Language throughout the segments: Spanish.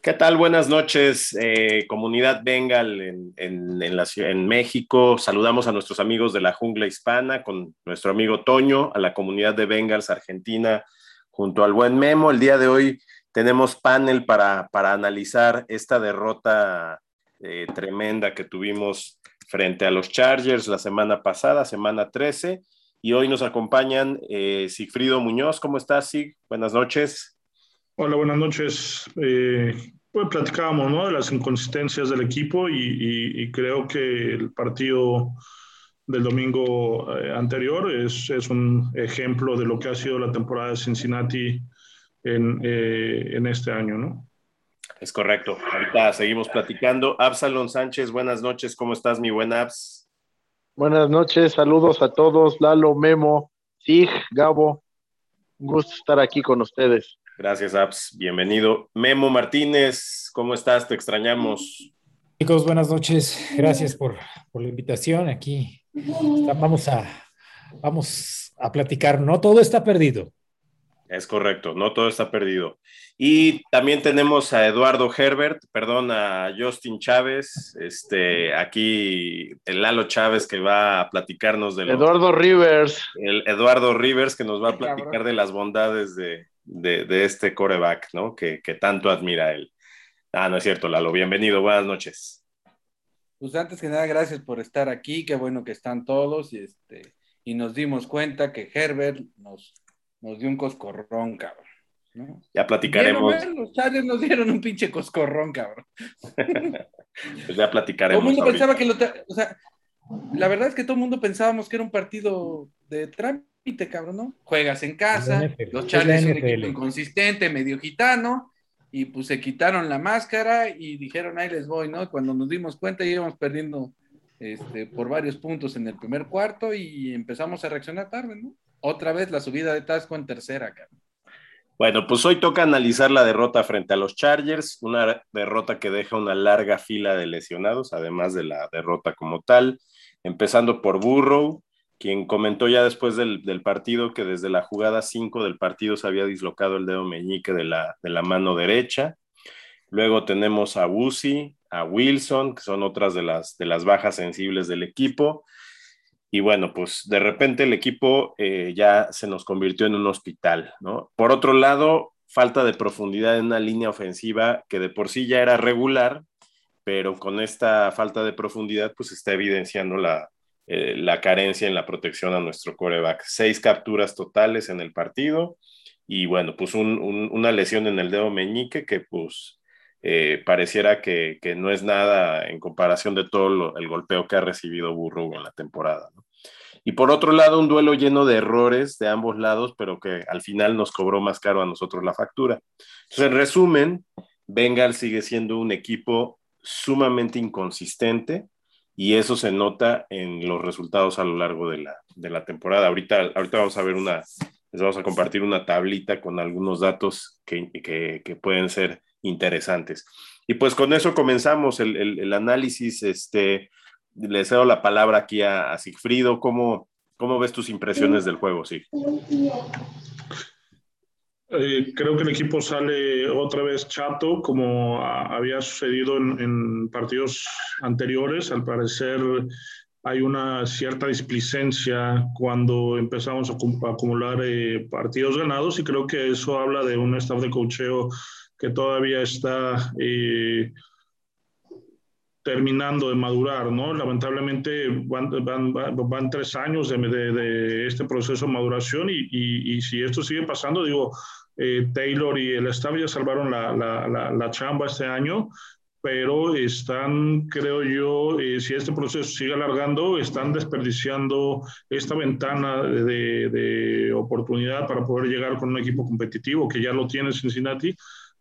¿Qué tal? Buenas noches, eh, comunidad Bengal en, México. Saludamos a nuestros amigos de la jungla hispana con nuestro amigo Toño, a la comunidad de Bengals Argentina, junto al buen Memo. El día de hoy tenemos panel para, para analizar esta derrota eh, tremenda que tuvimos frente a los Chargers la semana pasada, semana 13. Y hoy nos acompañan eh, Sigfrido Muñoz. ¿Cómo estás, Sig? Buenas noches. Hola, buenas noches. Eh, pues platicábamos ¿no? de las inconsistencias del equipo y, creo que el partido del domingo eh, anterior es, es, un ejemplo de lo que ha sido la temporada de Cincinnati en, eh, en este año, ¿no? Es correcto. Ahorita seguimos platicando. Absalón Sánchez, buenas noches. ¿Cómo estás, mi buen Abs? Buenas noches, saludos a todos. Lalo, Memo, Sig, Gabo. Un gusto estar aquí con ustedes. Gracias, Abs. Bienvenido. Memo Martínez, ¿cómo estás? Te extrañamos. Chicos, buenas noches. Gracias por, la invitación. Aquí vamos a, vamos a platicar. No todo está perdido. Es correcto, no todo está perdido. Y también tenemos a Eduardo Herbert, perdón, a Justin Chávez, este, aquí el Lalo Chávez que va a platicarnos de Eduardo Rivers. El Eduardo Rivers que nos va a platicar de las bondades de, de, este coreback, ¿no? Que, tanto admira él. Ah, no es cierto, Lalo. Bienvenido, buenas noches. Pues antes que nada, gracias por estar aquí, qué bueno que están todos y, este, y nos dimos cuenta que Herbert nos, nos dio un coscorrón, cabrón. Ya platicaremos. los Chargers nos dieron un pinche coscorrón, cabrón. pues ya platicaremos. Todo el mundo pensaba que lo. O sea, la verdad es que todo el mundo pensábamos que era un partido de Trump cabrón, ¿no? Juegas en casa, los Chargers un equipo inconsistente, medio gitano, y pues se quitaron la máscara y dijeron, ahí les voy, ¿no? Cuando nos dimos cuenta íbamos perdiendo este, por varios puntos en el primer cuarto y empezamos a reaccionar tarde, ¿no? Otra vez la subida de Tasco en tercera, cabrón. Bueno, pues hoy toca analizar la derrota frente a los Chargers, una derrota que deja una larga fila de lesionados, además de la derrota como tal, empezando por Burrow, quien comentó ya después del, partido que desde la jugada 5 del partido se había dislocado el dedo meñique de la, de la mano derecha. Luego tenemos a Wusi, a Wilson, que son otras de las, de las bajas sensibles del equipo. Y bueno, pues de repente el equipo eh, ya se nos convirtió en un hospital, ¿no? Por otro lado, falta de profundidad en una línea ofensiva que de por sí ya era regular, pero con esta falta de profundidad, pues está evidenciando la, eh, la carencia en la protección a nuestro coreback. Seis capturas totales en el partido y bueno, pues una lesión en el dedo meñique que pues eh, pareciera que, no es nada en comparación de todo el golpeo que ha recibido Burrow en la temporada. Y por otro lado, un duelo lleno de errores de ambos lados, pero que al final nos cobró más caro a nosotros la factura. Entonces, en resumen, Bengal sigue siendo un equipo sumamente inconsistente, y eso se nota en los resultados a lo largo de la, temporada. Ahorita, ahorita vamos a ver una, les vamos a compartir una tablita con algunos datos que, que, pueden ser interesantes. Y pues con eso comenzamos el, el, análisis. Este, le cedo la palabra aquí a, Sigfrido. ¿Cómo, ¿Cómo ves tus impresiones del juego, Sig? Eh, creo que el equipo sale otra vez chato, como había sucedido en, partidos anteriores. Al parecer hay una cierta displicencia cuando empezamos a, acumular eh, partidos ganados y creo que eso habla de un staff de cocheo que todavía está eh, terminando de madurar, ¿no? Lamentablemente van, van, tres años de, de, este proceso de maduración y, y, si esto sigue pasando, digo, eh, Taylor y el staff ya salvaron la, la, la, chamba este año, pero están, creo yo, eh, si este proceso sigue alargando, están desperdiciando esta ventana de, de, oportunidad para poder llegar con un equipo competitivo que ya lo tiene Cincinnati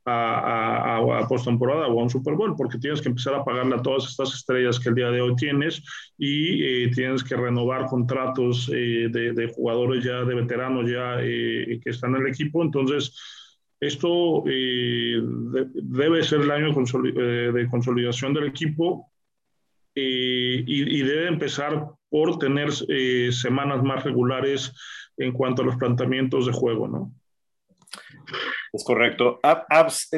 a, a, a postemporada o a un Super Bowl, porque tienes que empezar a pagarle a todas estas estrellas que el día de hoy tienes y eh, tienes que renovar contratos eh, de, de, jugadores ya, de veteranos ya eh, que están en el equipo. Entonces, esto debe ser el año de consolidación del equipo y, y, debe empezar por tener semanas más regulares en cuanto a los planteamientos de juego, ¿no? Es correcto.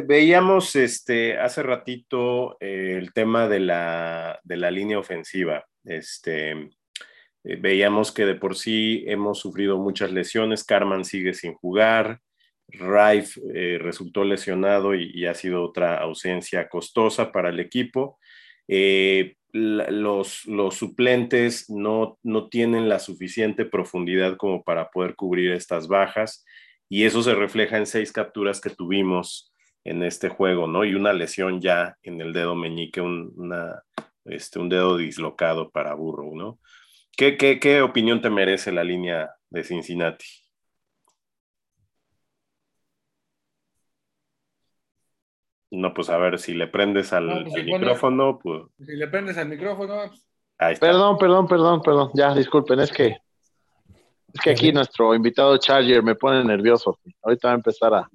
veíamos este, hace ratito eh, el tema de la, de la, línea ofensiva. Este, eh, veíamos que de por sí hemos sufrido muchas lesiones. Carman sigue sin jugar. Rife eh, resultó lesionado y, ha sido otra ausencia costosa para el equipo. los, los, suplentes no, no tienen la suficiente profundidad como para poder cubrir estas bajas y eso se refleja en seis capturas que tuvimos en este juego, ¿no? Y una lesión ya en el dedo meñique, un, una, este, un dedo dislocado para Burrow, ¿no? ¿Qué, qué, qué opinión te merece la línea de Cincinnati? No, pues a ver, si le prendes al, pues, micrófono, pues... Si le prendes al micrófono... Pues. Ahí está. Perdón, perdón, perdón, perdón. Ya, disculpen, es que es que aquí nuestro invitado Charger me pone nervioso. Ahorita va a empezar a,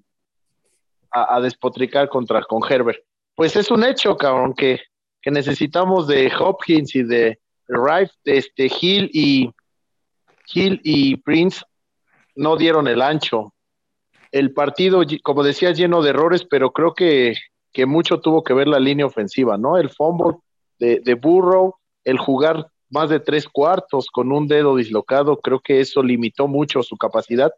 a, despotricar contra con Herbert. Pues es un hecho, cabrón, que, que necesitamos de Hopkins y de Rife, de este Hill y Hill y Prince no dieron el ancho. El partido, como decía, lleno de errores, pero creo que, que mucho tuvo que ver la línea ofensiva, ¿no? El fumble de, de Burrow, el jugar más de tres cuartos con un dedo dislocado, creo que eso limitó mucho su capacidad.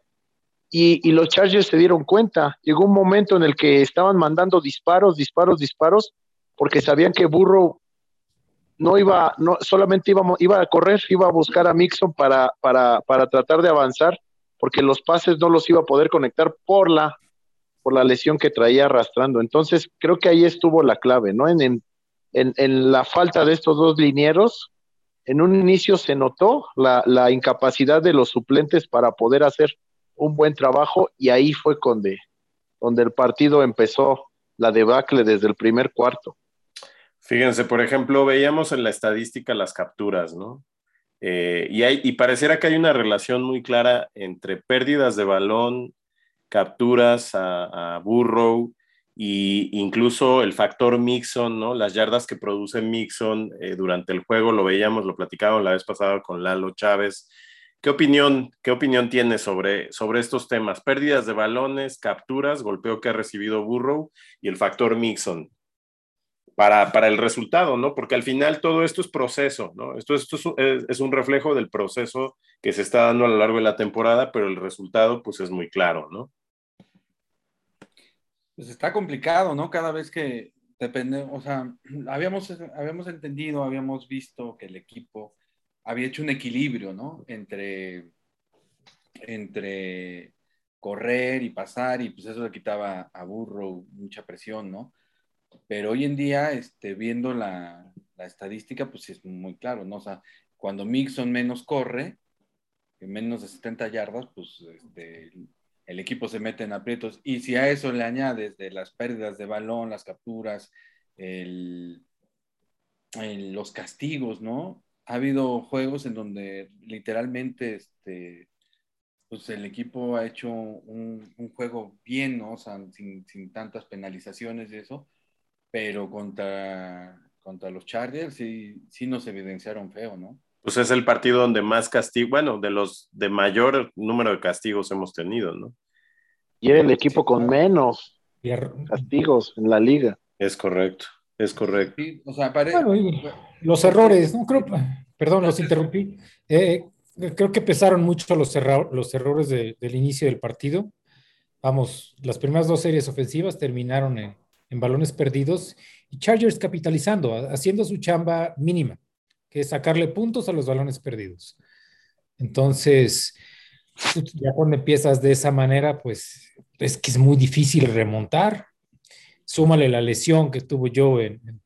Y, los Chargers se dieron cuenta. Llegó un momento en el que estaban mandando disparos, disparos, disparos, porque sabían que Burrow no iba, no solamente iba, iba a correr, iba a buscar a Mixon para, para, para tratar de avanzar, porque los pases no los iba a poder conectar por la, por la lesión que traía arrastrando. Entonces, creo que ahí estuvo la clave, ¿no? En, en, en la falta de estos dos linieros, en un inicio se notó la, incapacidad de los suplentes para poder hacer un buen trabajo y ahí fue donde, donde el partido empezó la debacle desde el primer cuarto. Fíjense, por ejemplo, veíamos en la estadística las capturas, ¿no? Eh, y, hay, y pareciera que hay una relación muy clara entre pérdidas de balón, capturas a, a Burrow y incluso el factor Mixon, ¿no? Las yardas que produce Mixon eh, durante el juego, lo veíamos, lo platicamos la vez pasada con Lalo Chávez. ¿Qué opinión, qué opinión tienes sobre, sobre estos temas? Pérdidas de balones, capturas, golpeo que ha recibido Burrow y el factor Mixon para, para el resultado, ¿no? Porque al final todo esto es proceso, ¿no? Esto, esto es, es un reflejo del proceso que se está dando a lo largo de la temporada, pero el resultado pues es muy claro, ¿no? Pues está complicado, ¿no? Cada vez que depende, o sea, habíamos, habíamos entendido, habíamos visto que el equipo había hecho un equilibrio, ¿no? Entre, entre correr y pasar, y pues eso le quitaba a Burro mucha presión, ¿no? Pero hoy en día, este, viendo la, la estadística, pues es muy claro, ¿no? O sea, cuando Mixon menos corre, menos de 70 yardas, pues este, el equipo se mete en aprietos. Y si a eso le añades de las pérdidas de balón, las capturas, los castigos, ¿no? Ha habido juegos en donde literalmente este, pues el equipo ha hecho un, juego bien, ¿no? O sea, sin, tantas penalizaciones y eso, pero contra, contra los Chargers sí, sí nos evidenciaron feo, ¿no? pues es el partido donde más castigo, bueno, de los de mayor número de castigos hemos tenido, ¿no? Y era el equipo con menos castigos en la liga. Es correcto, es correcto. o sea, los errores, no creo, perdón, los interrumpí. Eh, creo que pesaron mucho los, los errores del inicio del partido. Vamos, las primeras dos series ofensivas terminaron en, en balones perdidos y Chargers capitalizando, haciendo su chamba mínima que es sacarle puntos a los balones perdidos. Entonces, ya cuando empiezas de esa manera, pues es que es muy difícil remontar. Súmale la lesión que tuvo yo en,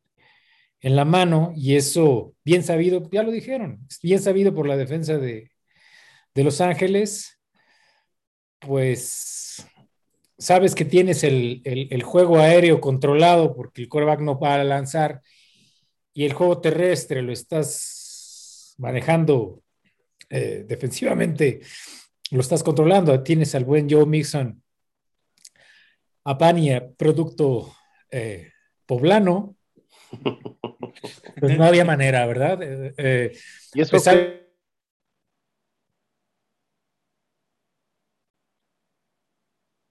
en la mano y eso, bien sabido, ya lo dijeron, bien sabido por la defensa de, de Los Ángeles, pues sabes que tienes el, el, juego aéreo controlado porque el coreback no va a lanzar y el juego terrestre lo estás manejando eh, defensivamente, lo estás controlando, tienes al buen Joe Mixon, Apania, producto eh, poblano, pues no había manera, ¿verdad? Eh, y eso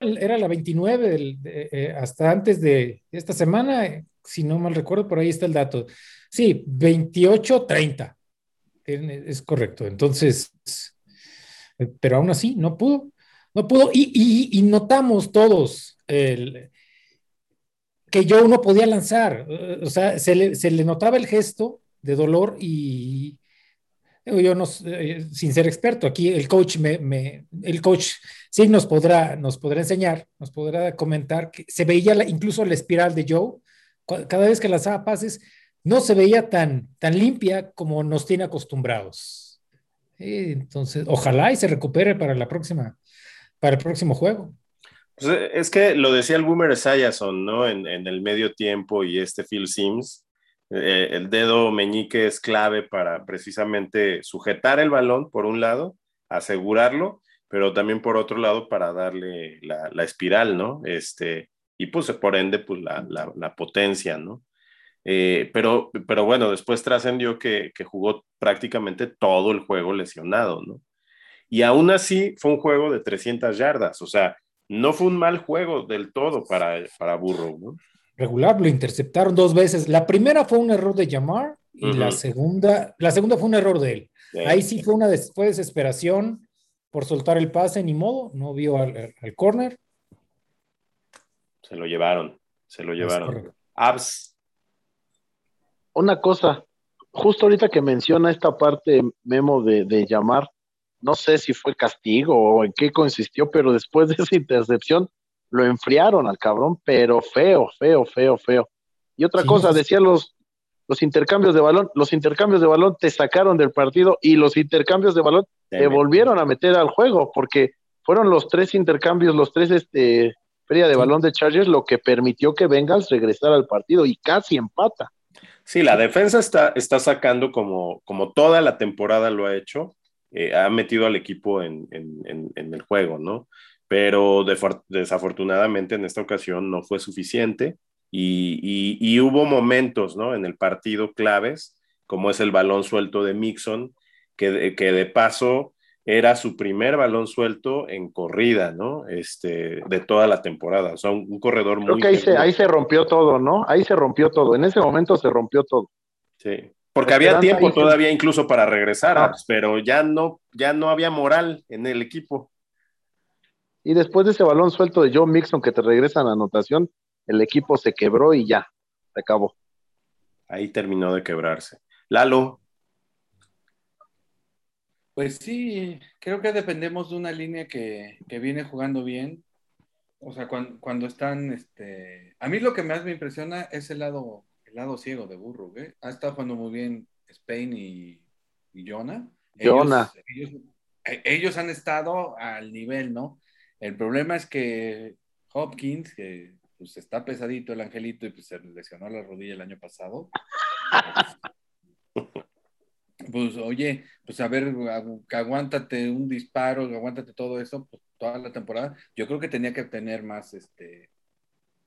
era la 29 eh, hasta antes de esta semana, si no mal recuerdo, por ahí está el dato. Sí, 28-30. Es correcto. Entonces, pero aún así, no pudo. No pudo. Y, notamos todos el, que yo no podía lanzar. O sea, se le, notaba el gesto de dolor y, yo no, eh, sin ser experto, aquí el coach me, el coach sí nos podrá, nos podrá enseñar, nos podrá comentar que se veía incluso la espiral de Joe, cada vez que lanzaba pases, no se veía tan, tan limpia como nos tiene acostumbrados. Entonces, ojalá y se recupere para la próxima, para el próximo juego. Pues, eh, es que lo decía el Boomer Esiason, ¿no? En, el medio tiempo y este Phil Sims, eh, el dedo meñique es clave para precisamente sujetar el balón, por un lado, asegurarlo, pero también por otro lado para darle la, espiral, ¿no? Este, y pues por ende, pues la, potencia, ¿no? Eh, pero, pero bueno, después trascendió que, que, jugó prácticamente todo el juego lesionado, ¿no? Y aún así fue un juego de 300 yardas, o sea, no fue un mal juego del todo para, para Burrow, ¿no? regular, lo interceptaron dos veces. La primera fue un error de llamar y la segunda, la segunda fue un error de él. Ahí sí fue una desesperación por soltar el pase, ni modo, no vio al, corner. Se lo llevaron, se lo llevaron. Abs. Una cosa, justo ahorita que menciona esta parte, Memo, de, de llamar, no sé si fue castigo o en qué consistió, pero después de esa intercepción, lo enfriaron al cabrón, pero feo, feo, feo, feo. Y otra cosa, decía los, los intercambios de balón, los intercambios de balón te sacaron del partido y los intercambios de balón te volvieron a meter al juego, porque fueron los tres intercambios, los tres este, feria de balón de Chargers, lo que permitió que Bengals regresara al partido y casi empata. Sí, la defensa está, está sacando como, como toda la temporada lo ha hecho, eh, ha metido al equipo en, en, en el juego, ¿no? pero desafortunadamente en esta ocasión no fue suficiente y, hubo momentos ¿no? en el partido claves, como es el balón suelto de Mixon, que, que de paso era su primer balón suelto en corrida, ¿no? Este, de toda la temporada. O sea, un, corredor Creo muy... que ahí se, ahí se, rompió todo, ¿no? Ahí se rompió todo. En ese momento se rompió todo. Sí. Porque había tiempo todavía incluso para regresar, pero ya no, ya no había moral en el equipo. Y después de ese balón suelto de Joe Mixon que te regresa a la anotación, el equipo se quebró y ya, se acabó. Ahí terminó de quebrarse. Lalo. Pues sí, creo que dependemos de una línea que, viene jugando bien. O sea, cuando, están, este... A mí lo que más me impresiona es el lado, el lado ciego de Burro, ¿eh? Ha estado jugando muy bien Spain y, y Jonah. Jonah. ellos, han estado al nivel, ¿no? El problema es que Hopkins, que pues está pesadito el angelito y pues se lesionó la rodilla el año pasado. pues oye, pues a ver, aguántate un disparo, aguántate todo eso, pues toda la temporada. Yo creo que tenía que tener más, este,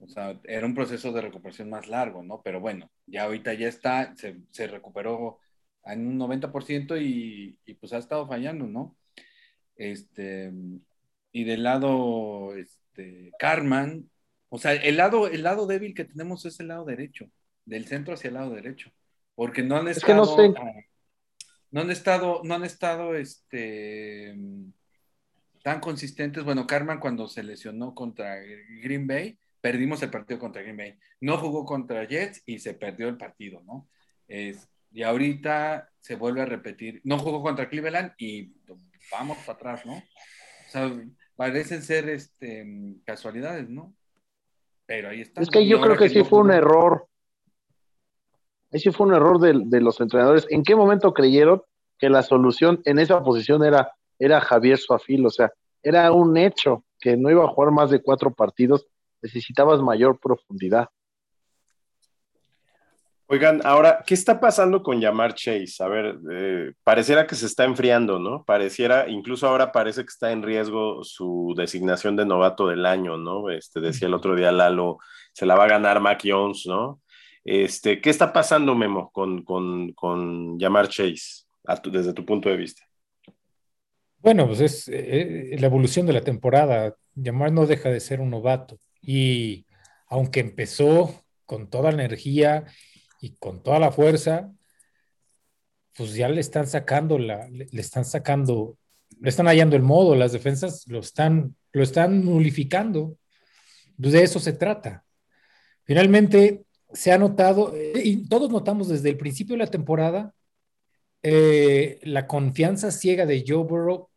o sea, era un proceso de recuperación más largo, ¿no? Pero bueno, ya ahorita ya está, se, recuperó en un 90% y, y pues ha estado fallando, ¿no? Este, y del lado este, Carman, o sea, el lado, el lado débil que tenemos es el lado derecho, del centro hacia el lado derecho, porque no han estado, no, han estado, no han estado, este, tan consistentes. Bueno, Carman cuando se lesionó contra Green Bay, perdimos el partido contra Green Bay. No jugó contra Jets y se perdió el partido, ¿no? y ahorita se vuelve a repetir. No jugó contra Cleveland y vamos para atrás, ¿no? O sea, parecen ser este, casualidades, ¿no? Pero ahí está. Es que yo creo que, sí fue un error. Sí fue un error de, los entrenadores. ¿En qué momento creyeron que la solución en esa posición era, era Javier Suafil? O sea, era un hecho que no iba a jugar más de cuatro partidos, necesitabas mayor profundidad. Oigan, ahora, ¿qué está pasando con llamar Chase? A ver, eh, pareciera que se está enfriando, ¿no? Pareciera, incluso ahora parece que está en riesgo su designación de novato del año, ¿no? Este, decía el otro día Lalo, se la va a ganar Mac Jones, ¿no? Este, ¿qué está pasando, Memo, con, con, con llamar Chase, desde tu punto de vista? Bueno, pues es eh, la evolución de la temporada. Yamar no deja de ser un novato. Y aunque empezó con toda la energía y con toda la fuerza, pues ya le están sacando la, le, están sacando, le están hallando el modo, las defensas lo están, lo están nulificando. Pues de eso se trata. Finalmente, se ha notado, eh, y todos notamos desde el principio de la temporada, eh, la confianza ciega de Joe Burrow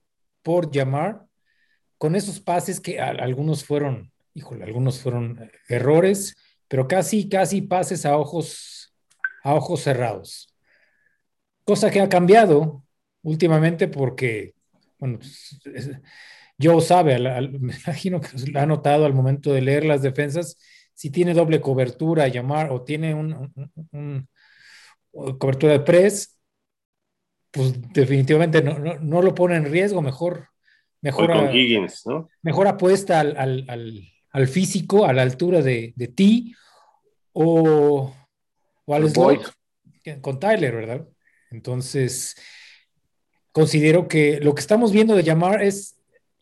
por llamar con esos pases que algunos fueron, híjole, algunos fueron errores, pero casi, casi pases a ojos, a ojos cerrados. Cosa que ha cambiado últimamente porque, bueno, Joe sabe, me imagino que lo ha notado al momento de leer las defensas, si tiene doble cobertura, llamar, o tiene un, cobertura de press, pues definitivamente no, lo pone en riesgo, mejor, mejor, mejor apuesta al, físico, a la altura de, ti, o, o al slot con Tyler, ¿verdad? Entonces, considero que lo que estamos viendo de llamar es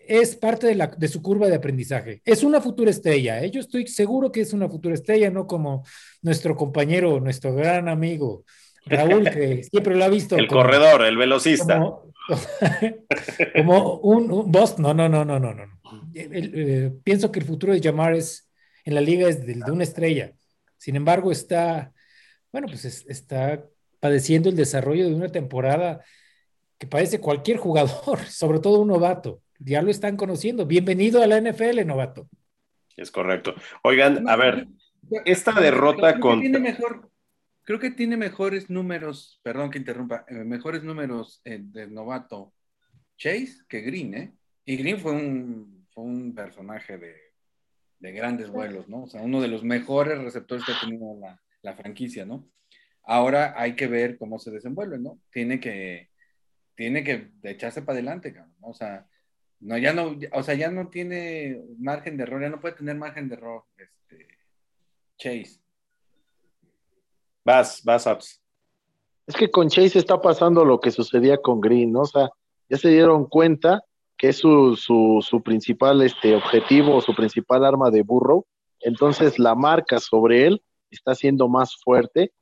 es parte de, la, de su curva de aprendizaje. Es una futura estrella, ¿eh? yo estoy seguro que es una futura estrella, no como nuestro compañero, nuestro gran amigo Raúl, que siempre lo ha visto. El corredor, el velocista. Como, un, un, boss, no, no, no, no, no, no. Eh, pienso que el futuro de Jamar es, en la liga es de, de una estrella. Sin embargo, está, bueno, pues está padeciendo el desarrollo de una temporada que parece cualquier jugador, sobre todo un novato ya lo están conociendo. Bienvenido a la NFL, novato. Es correcto. Oigan, a ver, esta derrota con... mejor, creo que tiene mejores números, perdón que interrumpa, eh, mejores números eh, de novato Chase que Green, ¿eh? Y Green fue un, fue un personaje de, de, grandes vuelos, ¿no? O sea, uno de los mejores receptores que ha tenido la, la franquicia, ¿no? Ahora hay que ver cómo se desenvuelve, ¿no? Tiene que, tiene que echarse para adelante, cabrón, ¿no? O sea, no, ya no, o sea, ya no tiene margen de error, ya no puede tener margen de error, este, Chase. Vas, vas, Abs. Es que con Chase está pasando lo que sucedía con Green, ¿no? O sea, ya se dieron cuenta que es su, su, su principal este, objetivo, su principal arma de burro. Entonces la marca sobre él está siendo más fuerte.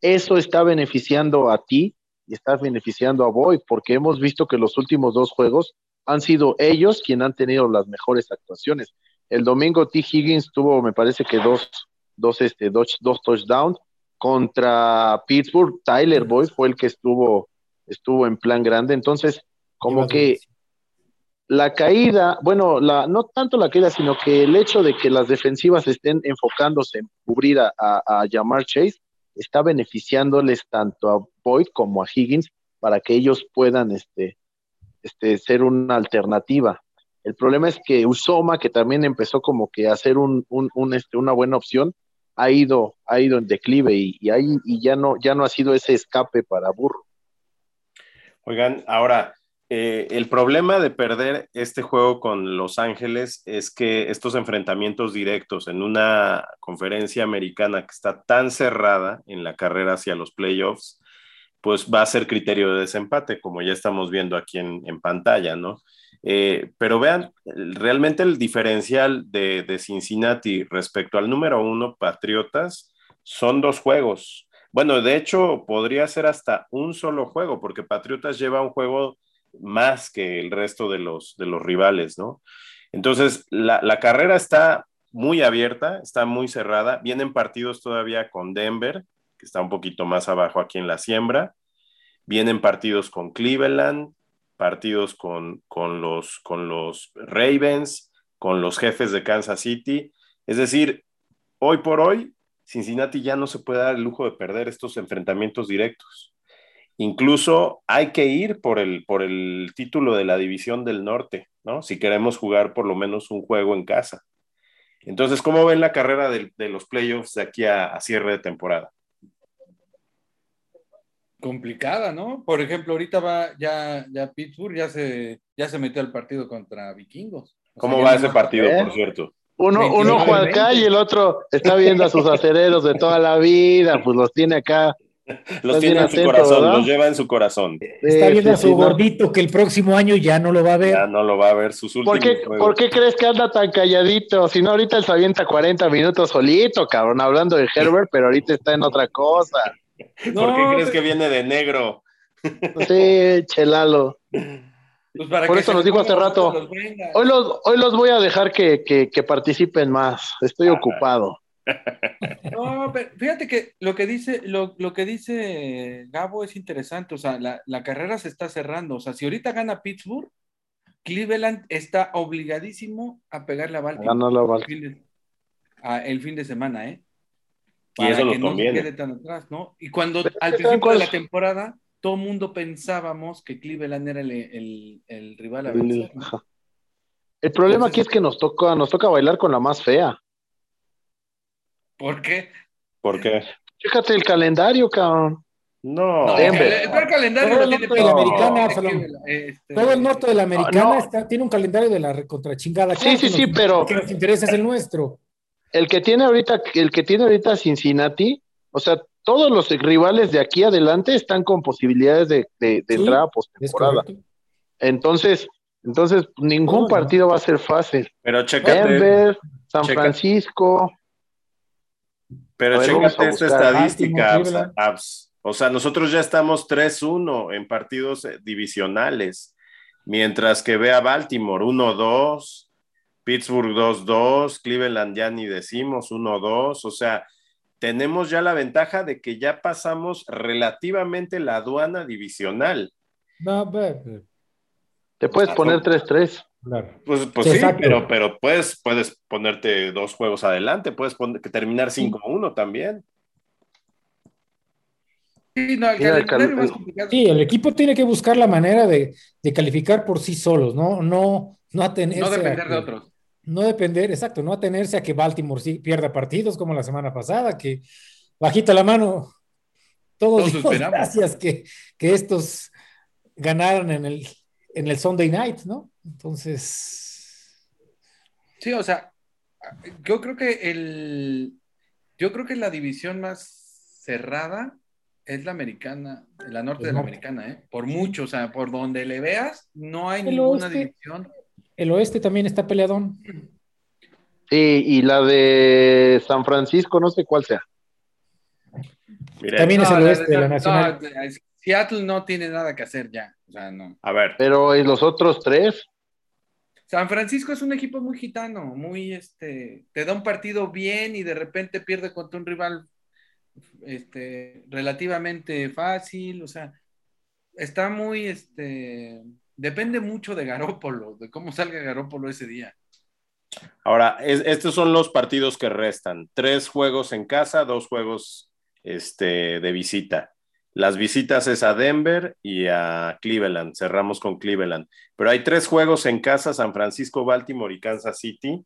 Eso está beneficiando a ti y está beneficiando a Boyd, porque hemos visto que los últimos dos juegos han sido ellos quienes han tenido las mejores actuaciones. El domingo T. Higgins tuvo, me parece que dos, dos, este, dos, dos touchdowns contra Pittsburgh. Tyler Boyd fue el que estuvo, estuvo en plan grande. Entonces, como que la caída, bueno, la, no tanto la caída, sino que el hecho de que las defensivas estén enfocándose en cubrir a, a, a Jamar Chase está beneficiándoles tanto a Boyd como a Higgins para que ellos puedan este, este, ser una alternativa. El problema es que Usoma, que también empezó como que a ser un, este, una buena opción, ha ido, ha ido en declive y, ahí, y ya, no, ya no ha sido ese escape para Burro. Oigan, ahora, eh, el problema de perder este juego con Los Ángeles es que estos enfrentamientos directos en una conferencia americana que está tan cerrada en la carrera hacia los playoffs, pues va a ser criterio de desempate, como ya estamos viendo aquí en, pantalla, ¿no? Eh, pero vean, realmente el diferencial de, de, Cincinnati respecto al número uno, Patriotas, son dos juegos. Bueno, de hecho, podría ser hasta un solo juego, porque Patriotas lleva un juego más que el resto de los, de los rivales, ¿no? Entonces, la, la carrera está muy abierta, está muy cerrada. Vienen partidos todavía con Denver, que está un poquito más abajo aquí en la siembra. Vienen partidos con Cleveland, partidos con, con, los, con los Ravens, con los jefes de Kansas City. Es decir, hoy por hoy, Cincinnati ya no se puede dar el lujo de perder estos enfrentamientos directos. Incluso hay que ir por el, por el título de la División del Norte, ¿no? Si queremos jugar por lo menos un juego en casa. Entonces, ¿cómo ven la carrera de, los playoffs de aquí a cierre de temporada? complicada, ¿no? Por ejemplo, ahorita va ya, ya Pittsburgh ya se, ya se metió al partido contra Vikingos. ¿Cómo va ese partido, por cierto? Uno, uno juega acá y el otro está viendo a sus acereros de toda la vida, pues los tiene acá Los tiene en su corazón, los lleva en su corazón. Está viendo a su gordito que el próximo año ya no lo va a ver. Ya no lo va a ver sus últimos ¿Por qué, ¿por qué crees que anda tan calladito? Si no, ahorita él se avienta 40 minutos solito, cabrón, hablando de Herbert, pero ahorita está en otra cosa. ¿Por qué crees que viene de negro? Sí, chelalo. Pues Por eso nos dijo hace rato. Hoy los, hoy los voy a dejar que, que, participen más. Estoy ocupado. No, pero fíjate que lo que dice, lo, lo, que dice Gabo es interesante. O sea, la, la, carrera se está cerrando. O sea, si ahorita gana Pittsburgh, Cleveland está obligadísimo a pegarle a Baltimore. El, fin de, semana, ¿eh? y eso lo conviene. ¿no? Y cuando al principio de la temporada todo el mundo pensábamos que Cleveland era el, el, rival a vencer. El problema aquí es que nos toca, nos toca bailar con la más fea. ¿Por qué? ¿Por qué? Fíjate el calendario, cabrón. No, el, calendario todo el norte de la americana, este, todo el norte de la americana tiene un calendario de la recontrachingada. Sí, sí, sí, pero que nos interesa es el nuestro. El que tiene ahorita, el que tiene ahorita Cincinnati, o sea, todos los rivales de aquí adelante están con posibilidades de, de, de entrada postemporada. Entonces, entonces ningún partido va a ser fácil. Pero chécate. Denver, San Francisco. Pero chécate esta estadística, O sea, nosotros ya estamos 3-1 en partidos eh, divisionales, mientras que vea Baltimore 1-2, Pittsburgh 2-2, Cleveland ya ni decimos 1-2, o sea, tenemos ya la ventaja de que ya pasamos relativamente la aduana divisional. No, Te puedes poner 3-3. Pues, pues sí, pero, pero puedes, puedes ponerte dos juegos adelante, puedes poner, terminar 5-1 también. Sí, no, el, sí, el equipo tiene que buscar la manera de, de calificar por sí solos, no, no, no No depender de otros. no depender, exacto, no atenerse a que Baltimore sí pierda partidos como la semana pasada, que bajita la mano, todos, gracias que, que, estos ganaron en el, en el Sunday night, ¿no? Entonces. Sí, o sea, yo creo que el. Yo creo que la división más cerrada es la americana, la norte de la americana, ¿eh? Por mucho, o sea, por donde le veas, no hay ninguna división el oeste también está peleadón. Sí, y la de San Francisco, no sé cuál sea. también es el oeste de la Nacional. Seattle no tiene nada que hacer ya. O sea, no. A ver. Pero ¿y los otros tres? San Francisco es un equipo muy gitano, muy este, te da un partido bien y de repente pierde contra un rival este, relativamente fácil, o sea, está muy este, depende mucho de Garópolo, de cómo salga Garópolo ese día. Ahora, estos son los partidos que restan. Tres juegos en casa, dos juegos este, de visita. Las visitas es a Denver y a Cleveland. Cerramos con Cleveland. Pero hay tres juegos en casa, San Francisco, Baltimore y Kansas City,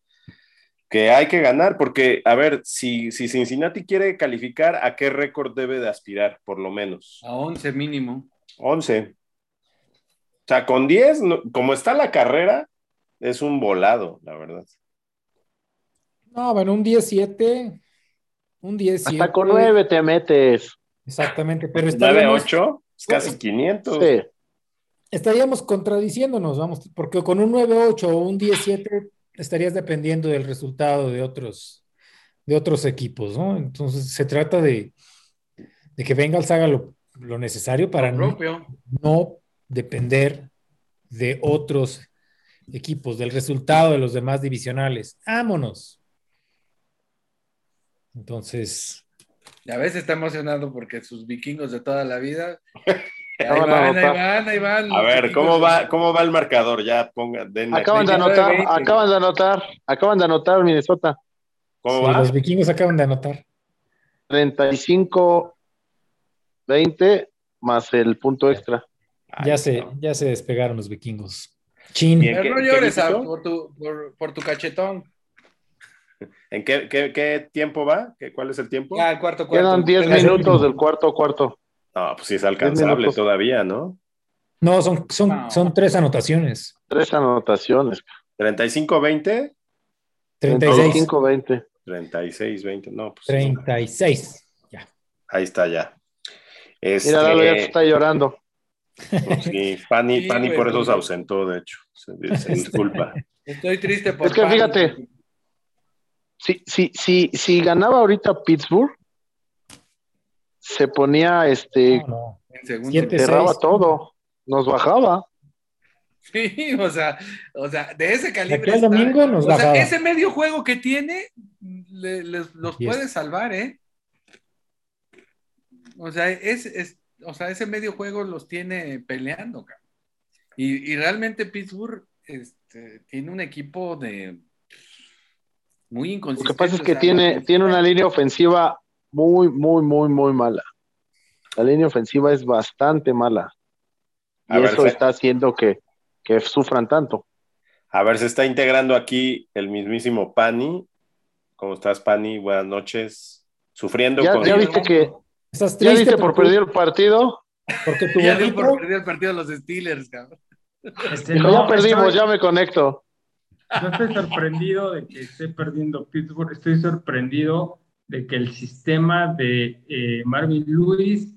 que hay que ganar, porque, a ver, si, si Cincinnati quiere calificar, ¿a qué récord debe de aspirar, por lo menos? A 11 mínimo. 11. O sea, con 10, como está la carrera, es un volado, la verdad. No, bueno, un 17, un 17. Hasta con 9 te metes. Exactamente, pero estaríamos... 8, es casi 500. Sí. Estaríamos contradiciéndonos, vamos, porque con un 9-8 o un 17 estarías dependiendo del resultado de otros, de otros equipos, ¿no? Entonces se trata de, de que Bengals haga lo, lo necesario para no, no depender de otros equipos, del resultado de los demás divisionales. ¡Vámonos! Entonces. A veces está emocionado porque sus vikingos de toda la vida. Ahí van, ahí van, ahí van. A ver, ¿cómo va, ¿cómo va el marcador? Ya pongan. Acaban de anotar, acaban de anotar, acaban de anotar Minnesota. ¿Cómo va? Los vikingos acaban de anotar. 35-20 más el punto extra ya, se, ya se despegaron los vikingos. Chin. no llores por, tu, por, tu cachetón. ¿En qué, qué, qué, tiempo va? ¿Cuál es el tiempo? Ya, el cuarto cuarto. Quedan 10 minutos del cuarto cuarto. No, pues sí es alcanzable todavía, ¿no? No, son, son, son tres anotaciones. Tres anotaciones. ¿35-20? 35-20. 36-20, no, pues. 36, ya. Ahí está ya. Este, Mira, Lalo ya está llorando. Pues sí, Pani, por eso se ausentó, de hecho. Se, disculpa. Estoy triste por Es que fíjate, si, si, si, si ganaba ahorita Pittsburgh, se ponía este. No, cerraba todo, nos bajaba. Sí, o sea, o sea, de ese calibre. Aquí domingo nos o sea, ese medio juego que tiene los puede salvar, ¿eh? O sea, es, o sea, ese medio juego los tiene peleando, Y, y realmente Pittsburgh este, tiene un equipo de muy inconsistente. Lo que pasa es que tiene, tiene una línea ofensiva muy, muy, muy, muy mala. La línea ofensiva es bastante mala. Y eso está haciendo que, que sufran tanto. A ver, se está integrando aquí el mismísimo Pani. ¿Cómo estás, Pani? Buenas noches. Sufriendo ¿Ya, con. ¿Ya viste que. ¿Estás ¿Ya viste por perder el partido? Porque tu ya por perder el partido de los Steelers, cabrón. Este, ya perdimos, ya me conecto. No estoy sorprendido de que esté perdiendo Pittsburgh, estoy sorprendido de que el sistema de eh, Marvin Lewis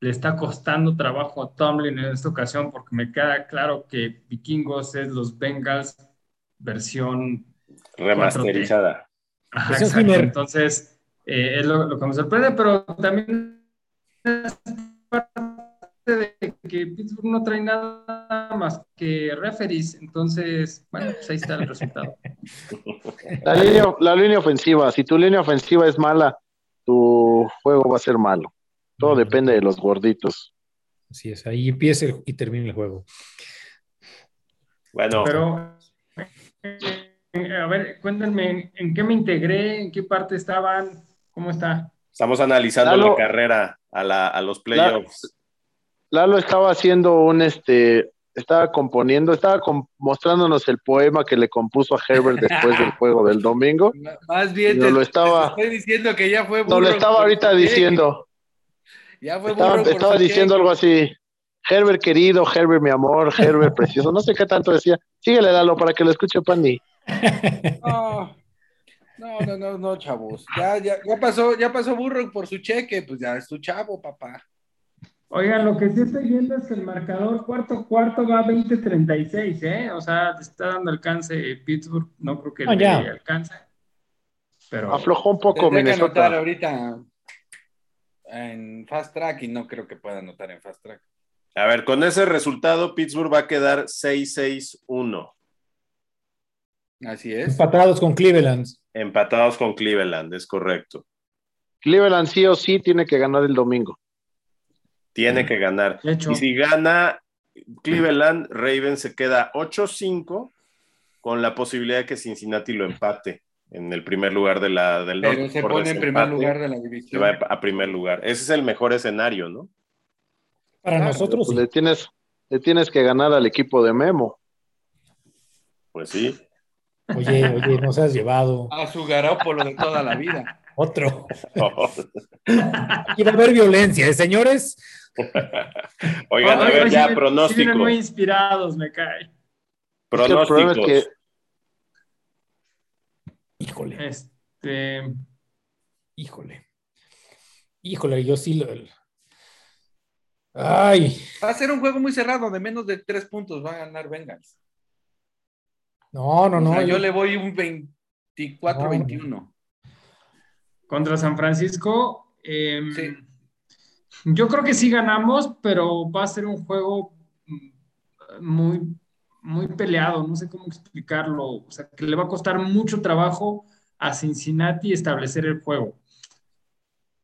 le está costando trabajo a Tomlin en esta ocasión porque me queda claro que Vikingos es los Bengals versión remasterizada. Entonces, eh, es lo, que me sorprende, pero también es que Pittsburgh no trae nada más que referees, entonces, bueno, pues ahí está el resultado. La línea, la línea ofensiva, si tu línea ofensiva es mala, tu juego va a ser malo. Todo depende de los gorditos. Así es, ahí empieza y termina el juego. Bueno. Pero, eh, a ver, cuéntenme, ¿en qué me integré? ¿En qué parte estaban? ¿Cómo está? Estamos analizando la carrera a, los playoffs. Lalo estaba haciendo un, este, estaba componiendo, estaba mostrándonos el poema que le compuso a Herbert después del juego del domingo. Más bien, te, lo estaba, estoy diciendo que ya fue No lo estaba ahorita diciendo. Ya fue estaba, diciendo algo así. Herbert querido, Herbert mi amor, Herbert precioso, no sé qué tanto decía. Síguele, Lalo, para que lo escuche Pandy. No, no, no, no, chavos. Ya, ya, ya pasó, ya pasó Burro por su cheque, pues ya es tu chavo, papá. Oigan, lo que sí estoy viendo es que el marcador cuarto cuarto va a 20-36, ¿eh? O sea, te está dando alcance Pittsburgh, no creo que le alcance. Pero aflojó un poco Minnesota. ahorita en fast track y no creo que pueda anotar en fast track. A ver, con ese resultado, Pittsburgh va a quedar 6-6-1. Así es. Empatados con Cleveland. Empatados con Cleveland, es correcto. Cleveland sí o sí tiene que ganar el domingo. Tiene que ganar. Y si gana Cleveland, Raven se queda 8-5 con la posibilidad de que Cincinnati lo empate en el primer lugar de la, del Pero se pone en primer lugar de la división. Se va a primer lugar. Ese es el mejor escenario, ¿no? Para nosotros. Pues le, tienes, le tienes que ganar al equipo de Memo. Pues sí. Oye, oye, no has llevado. A su garópolo de toda la vida. Otro. Aquí va a haber violencia, ¿eh, señores? Oigan, a ver, ya, pronóstico. muy inspirados, me cae. Pronósticos. Híjole. Este. Híjole. Híjole, yo sí lo. Ay. Va a ser un juego muy cerrado, de menos de tres puntos va a ganar Bengals. No, no, no. yo, le voy un 24-21. Contra San Francisco. Em, yo creo que sí ganamos, pero va a ser un juego muy muy peleado, no sé cómo explicarlo, o sea, que le va a costar mucho trabajo a Cincinnati establecer el juego.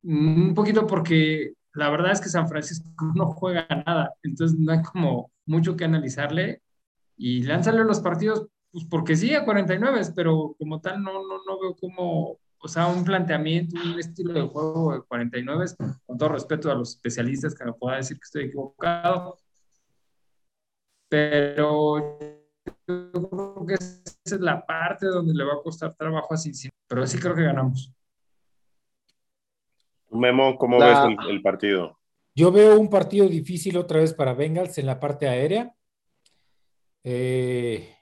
Un poquito porque la verdad es que San Francisco no juega nada, entonces no hay como mucho que analizarle. Y lánzale los partidos, pues porque sí, a 49, pero como tal no, no, no veo como, o sea, un planteamiento, un estilo de juego de 49, con todo respeto a los especialistas que me puedan decir que estoy equivocado, pero yo creo que esa es la parte donde le va a costar trabajo a Cincinnati, pero sí creo que ganamos. Memo, ¿cómo ves el, partido? Yo veo un partido difícil otra vez para Bengals en la parte aérea. Eh,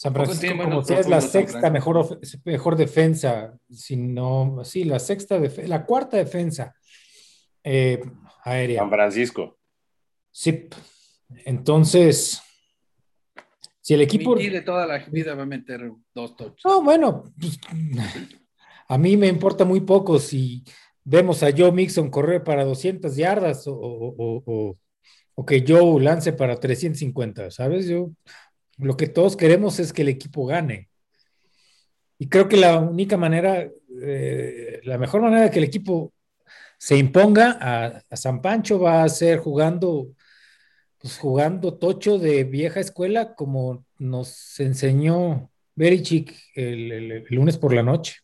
San Francisco, como sea, es la sexta mejor, mejor defensa, sino, sí, la sexta, la cuarta defensa Eh, aérea. San Francisco. Sí. Entonces, si el equipo. de toda la vida va a meter dos touchdowns. No, bueno, pues, a mí me importa muy poco si vemos a Joe Mixon correr para 200 yardas o, que Joe lance para 350, ¿sabes? Yo, lo que todos queremos es que el equipo gane. Y creo que la única manera, eh, la mejor manera de que el equipo se imponga a, a San Pancho va a ser jugando pues jugando tocho de vieja escuela como nos enseñó Berichik el, el, lunes por la noche.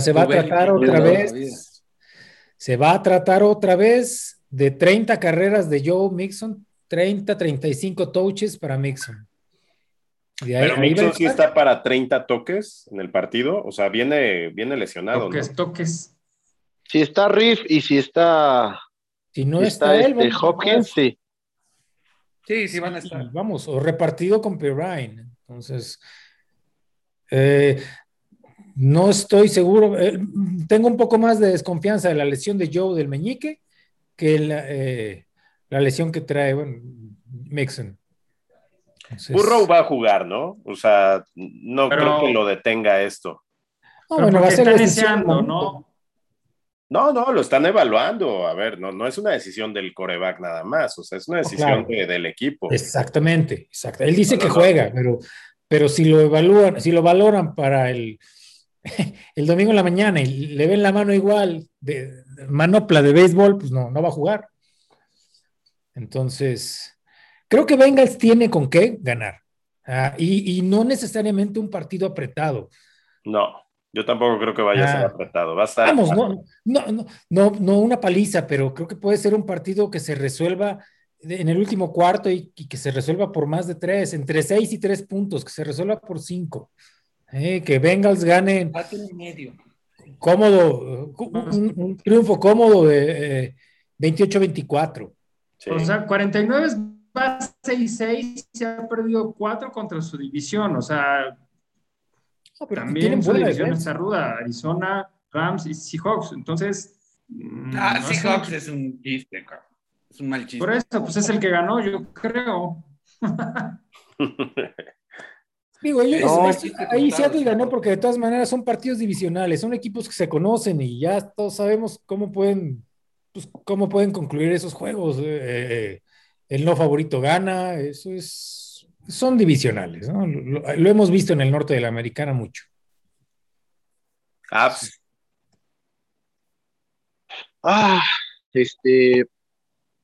se va a tratar otra vez, se va a tratar otra vez de 30 carreras de Joe Mixon, 30, 35 touches para Mixon. Pero Mixon sí está para 30 toques en el partido, o sea, viene, viene lesionado. Toques, toques. Si está Riff y si está. Si no está, él, este, Hopkins, sí. Sí, sí van a estar. Vamos, o repartido con Perrine. Entonces, eh, no estoy seguro. Eh, tengo un poco más de desconfianza de la lesión de Joe del meñique que la, eh, lesión que trae bueno, Mixon. Burrow va a jugar, ¿no? O sea, no creo que lo detenga esto. No, bueno, va a ser deseando, ¿no? No, no, lo están evaluando. A ver, no, no es una decisión del coreback nada más, o sea, es una decisión del equipo. Exactamente, exacto. Él dice que juega, pero, pero si lo evalúan, si lo valoran para el, el domingo en la mañana y le ven la mano igual, de, manopla de béisbol, pues no, no va a jugar. Entonces, creo que Bengals tiene con qué ganar. Ah, y, y no necesariamente un partido apretado. No. Yo tampoco creo que vaya a ser ah. apretado. Va a estar. Vamos, no, no, no, no, una paliza, pero creo que puede ser un partido que se resuelva en el último cuarto y, que se resuelva por más de tres, entre seis y tres puntos, que se resuelva por cinco. Eh, que Bengals ganen. medio. Cómodo, un, triunfo cómodo de 28-24. Eh, o sea, 49 va 6-6, se ha perdido cuatro contra su división. O sea, también tienen su división está ruda, Arizona, Rams y Seahawks. Entonces. Mm, ah, Seahawks es un chiste, Es un mal chiste. Por eso, pues es el que ganó, yo creo. Digo, ahí Seattle ganó porque de todas maneras son partidos divisionales, son equipos que se conocen y ya todos sabemos cómo pueden, pues, cómo pueden concluir esos juegos. Eh, eh, el no favorito gana, eso es son divisionales, ¿no? Lo, hemos visto en el norte de la americana mucho. Ah, ah, este,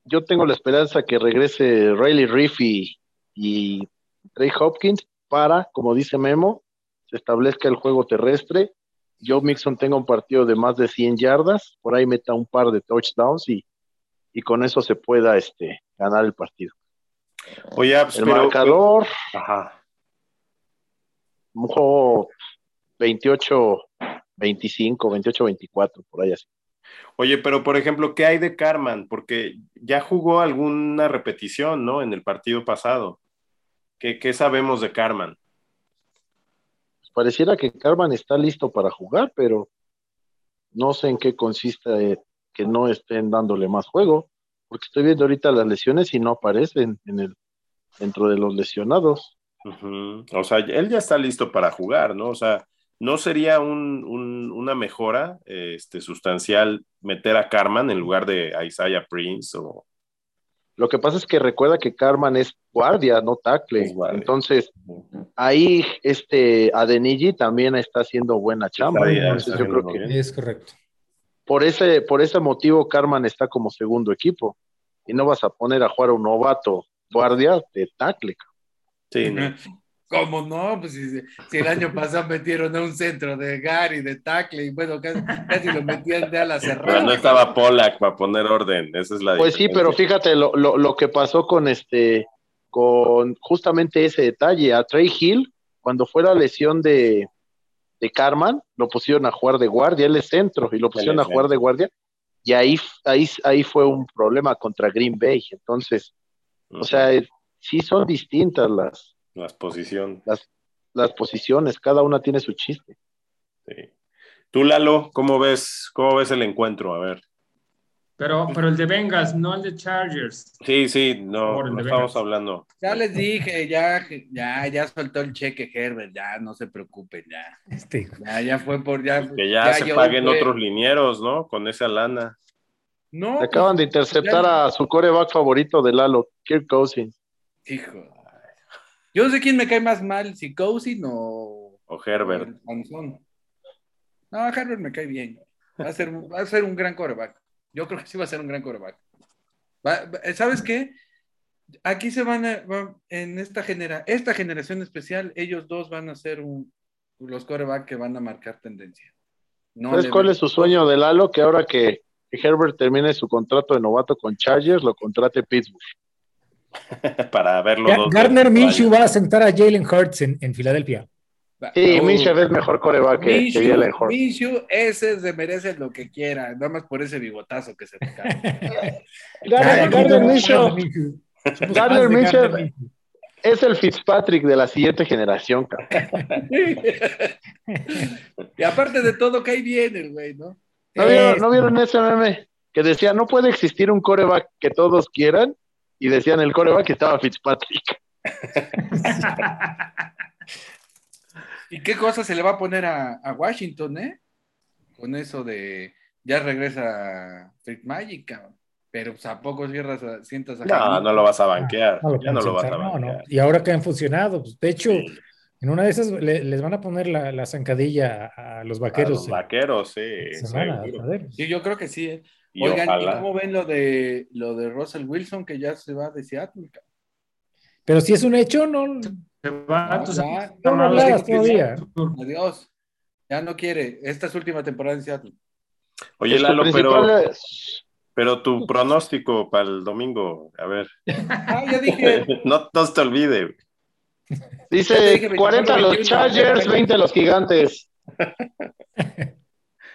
yo tengo la esperanza que regrese Riley Riff y, Trey Hopkins para, como dice Memo, se establezca el juego terrestre. Joe Mixon tenga un partido de más de 100 yardas, por ahí meta un par de touchdowns y, y con eso se pueda este, ganar el partido. Oye, pues, el marcador. Ajá. 28, 25, 28, 24, por ahí así. Oye, pero por ejemplo, ¿qué hay de Carman? Porque ya jugó alguna repetición, ¿no? En el partido pasado. ¿Qué, sabemos de Carman? Pues pareciera que Carman está listo para jugar, pero no sé en qué consiste que no estén dándole más juego porque estoy viendo ahorita las lesiones y no aparecen en el, dentro de los lesionados. O sea, él ya está listo para jugar, ¿no? O sea, ¿no sería una mejora este, sustancial meter a Carman en lugar de Isaiah Prince? O... Lo que pasa es que recuerda que Carman es guardia, no tackle. Entonces, ahí este Adeniji también está haciendo buena chamba. yo creo que es correcto por ese, por ese motivo Carman está como segundo equipo. Y no vas a poner a jugar a un novato guardia de tackle. Sí, ¿Cómo no? Pues si, el año pasado metieron a un centro de Gary, de tackle, y bueno, casi, lo metían de ala cerrada. Pero no estaba Polak para poner orden, esa es la Pues sí, pero fíjate lo, lo, lo, que pasó con este, con justamente ese detalle, a Trey Hill, cuando fue la lesión de, de Carman, lo pusieron a jugar de guardia, él es centro, y lo pusieron a jugar de guardia, y ahí, ahí, ahí fue un problema contra Green Bay. Entonces, o sea, sí son distintas las, las posiciones. Las, las posiciones, cada una tiene su chiste. Sí. Tú, Lalo, ¿cómo ves, cómo ves el encuentro? A ver. Pero, pero el de Bengals, no el de Chargers. Sí, sí, no, no estamos hablando. Ya les dije, ya, ya, ya soltó el cheque Herbert, ya no se preocupen, ya. Este. Ya, ya fue por ya. Que ya, se paguen otros linieros, ¿no? Con esa lana. No. Acaban de interceptar a su coreback favorito de Lalo, Kirk Cousins. Hijo. Yo no sé quién me cae más mal, si Cousins o. O Herbert. no, Herbert me cae bien. Va a ser, va a ser un gran coreback. Yo creo que sí va a ser un gran coreback. ¿Sabes qué? Aquí se van a, en esta, genera, esta generación especial, ellos dos van a ser los coreback que van a marcar tendencia. ¿Sabes cuál es su sueño de Lalo? Que ahora que, Herbert termine su contrato de novato con Chargers, lo contrate Pittsburgh. Para verlo. Gardner Minshew va a sentar a Jalen Hurts en, en Filadelfia. Sí, Minshew es mejor coreback que, Minshew, Minshew, ese se merece lo que quiera, nada más por ese bigotazo que se le cae. Gardner Minshew. Gardner Minshew es el Fitzpatrick de la siguiente generación. y aparte de todo, cae bien el güey, ¿no? ¿No vieron, ¿No vieron ese meme? Que decía, no puede existir un coreback que todos quieran, y decían el coreback estaba Fitzpatrick. ¿Y qué cosa se le va a poner a, Washington, eh? Con eso de ya regresa Freak Magic, Pero pues, a poco cierras, sientas a No, no lo vas a banquear. ya no lo vas a banquear. Y ahora que han funcionado, pues, de hecho, en una de esas les van a poner la, zancadilla a los vaqueros. A los vaqueros, sí. Sí, yo creo que sí. ¿eh? Oigan, ¿y cómo ven lo de lo de Russell Wilson que ya se va de Seattle? Pero si es un hecho, no. Se va, no, no, no, todavía. Adiós. Ya no quiere. Esta es última temporada en Seattle. Oye, Lalo, pero, pero tu pronóstico para el domingo, a ver. Ah, ya dije. no, no te olvide. Dice 40 los Chargers, 20 los gigantes.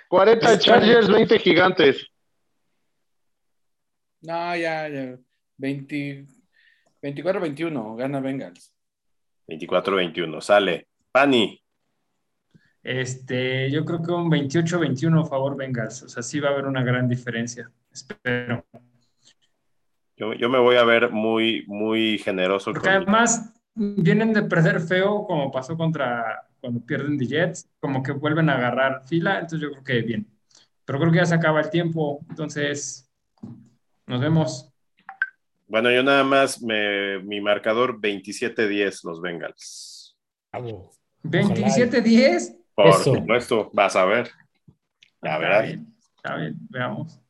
40 Chargers, 20 gigantes. No, ya, ya. 20, 24-21, gana Bengals. 24-21, sale. Pani. Este, yo creo que un 28-21 a favor Bengals. O sea, sí va a haber una gran diferencia. Espero. Yo, yo me voy a ver muy, muy generoso. Porque además vienen de perder feo, como pasó contra cuando pierden the Jets, como que vuelven a agarrar fila. Entonces yo creo que bien. Pero creo que ya se acaba el tiempo. Entonces, nos vemos. Bueno, yo nada más, me, mi marcador 27-10, los Bengals. ¿27-10? Por supuesto, vas a ver. A ver. Está bien, está bien, veamos.